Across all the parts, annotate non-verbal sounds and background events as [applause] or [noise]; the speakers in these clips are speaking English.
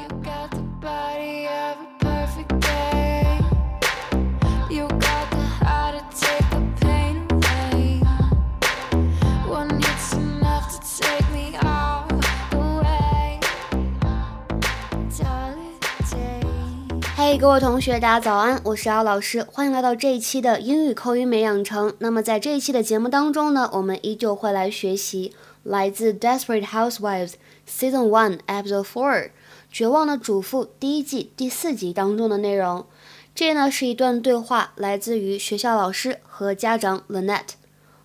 You got the body of a perfect day. You got the how to take the pain away. One hit's enough to take me all the way. Holiday. 嘿各位同学，大家早安，我是姚老师，欢迎来到这一期的英语口语美养成。那么在这一期的节目当中呢，我们依旧会来学习来自《Desperate Housewives》Season One Episode Four《绝望的主妇》第一季第四集当中的内容。这呢是一段对话，来自于学校老师和家长 Lynette。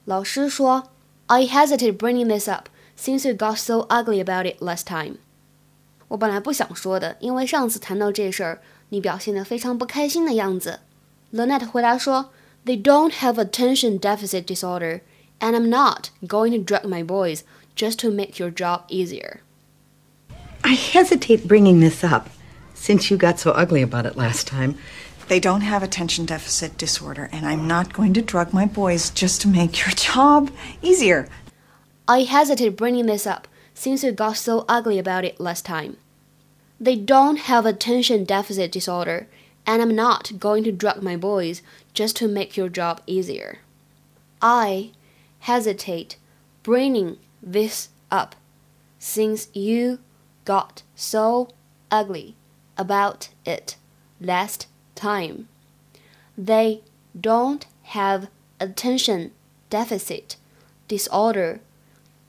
老师说：“I hesitate bringing this up since you got so ugly about it last time。”我本来不想说的，因为上次谈到这事儿，你表现得非常不开心的样子。Lynette 回答说：“They don't have attention deficit disorder, and I'm not going to drug my boys just to make your job easier.” I hesitate bringing this up since you got so ugly about it last time. They don't have attention deficit disorder, and I'm not going to drug my boys just to make your [laughs] job easier. I hesitate bringing this up since you got so ugly about it last time. They don't have attention deficit disorder, and I'm not going to drug my boys just to make your job easier. I hesitate bringing this up since you got so ugly about it last time. They don't have attention deficit disorder,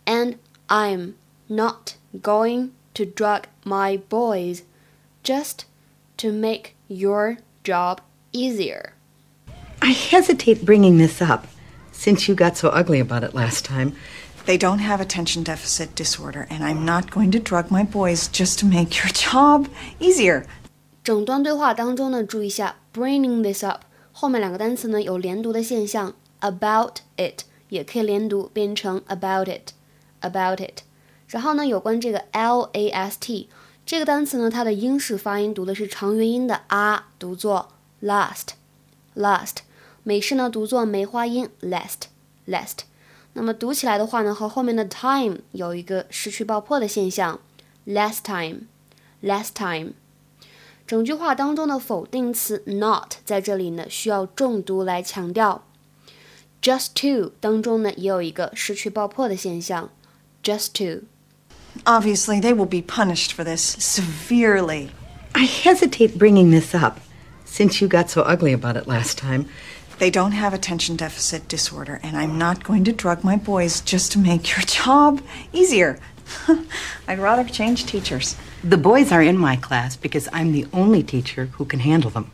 and I'm not going to drug my boys just to make your job easier. I hesitate bringing this up since you got so ugly about it last time. They don't have attention deficit disorder, and I'm not going to drug my boys just to make your [laughs] job easier. 整段对话当中呢，注意一下 bringing this up 后面两个单词呢有连读的现象，about it 也可以连读变成 about it，about it。然后呢，有关这个 l a s t 这个单词呢，它的英式发音读的是长元音的 a，读作 last，last。美式呢读作梅花音 last，last。 那么读起来的话呢，和后面的 time 有一个失去爆破的现象，last time，last time。整句话当中的否定词 not 在这里呢需要重读来强调。just to 当中呢也有一个失去爆破的现象，just to。 Obviously, they will be punished for this severely. I hesitate bringing this up since you got so ugly about it last time. They don't have attention deficit disorder, and I'm not going to drug my boys just to make your [laughs] job easier. [laughs] I'd rather change teachers. The boys are in my class because I'm the only teacher who can handle them.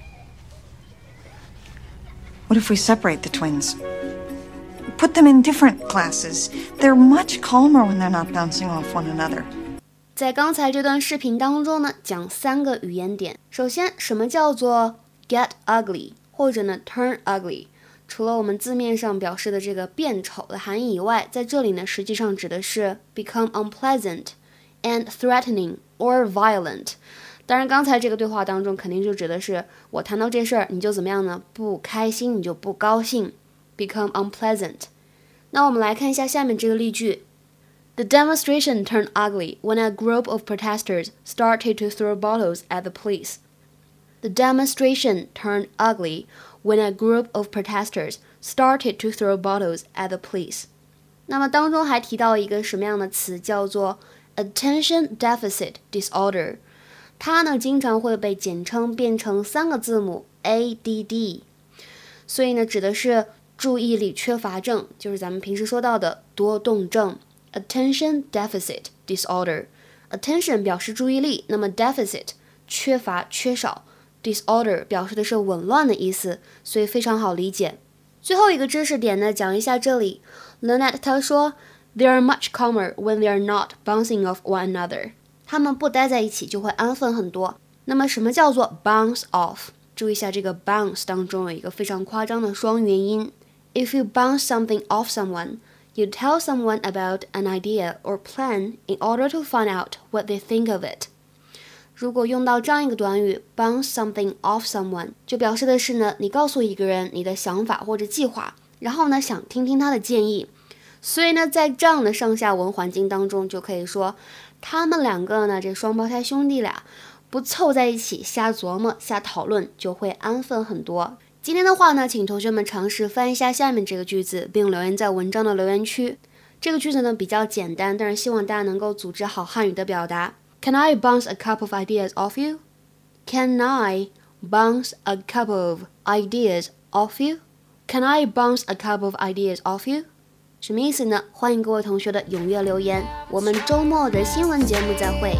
What if we separate the twins? Put them in different classes. They're much calmer when they're not bouncing off one another. 在刚才这段视频当中呢，讲三个语言点。首先，什么叫做 get ugly， 或者呢 turn ugly？除了我们字面上表示的这个变丑的含义以外，在这里呢，实际上指的是 become unpleasant and threatening or violent。当然，刚才这个对话当中肯定就指的是我谈到这事儿，你就怎么样呢？不开心，你就不高兴，become unpleasant。那我们来看一下下面这个例句。The demonstration turned ugly when a group of protesters started to throw bottles at the police. The demonstration turned ugly when a group of protesters started to throw bottles at the police. 那么当中还提到一个什么样的词，叫做 attention deficit disorder。它呢经常会被简称变成三个字母 ADD，所以呢指的是注意力缺乏症，就是咱们平时说到的多动症。Attention deficit disorder。Attention 表示注意力，那么 deficit 缺乏、缺少 disorder 表示的是紊乱的意思，所以非常好理解。最后一个知识点呢，讲一下这里。Lynette 他说，They are much calmer when they are not bouncing off one another。他们不待在一起就会安分很多。那么什么叫做 bounce off？注意一下这个 bounce 当中有一个非常夸张的双元音。If you bounce something off someone, you tell someone about an idea or plan in order to find out what they think of it. 如果用到这样一个短语 bounce something off someone，就表示的是呢，你告诉一个人你的想法或者计划，然后呢想听听他的建议。所以呢，在这样的上下文环境当中，就可以说他们两个呢，这双胞胎兄弟俩不凑在一起瞎琢磨、瞎讨论，就会安分很多。今天的话呢，请同学们尝试翻一下下面这个句子，并留言在文章的留言区。这个句子呢比较简单，但是希望大家能够组织好汉语的表达。Can I bounce a couple of ideas off you? Can I bounce a couple of ideas off you? Can I bounce a couple of ideas off you? 什么意思呢？欢迎各位同学的踊跃留言。我们周末的新闻节目再会。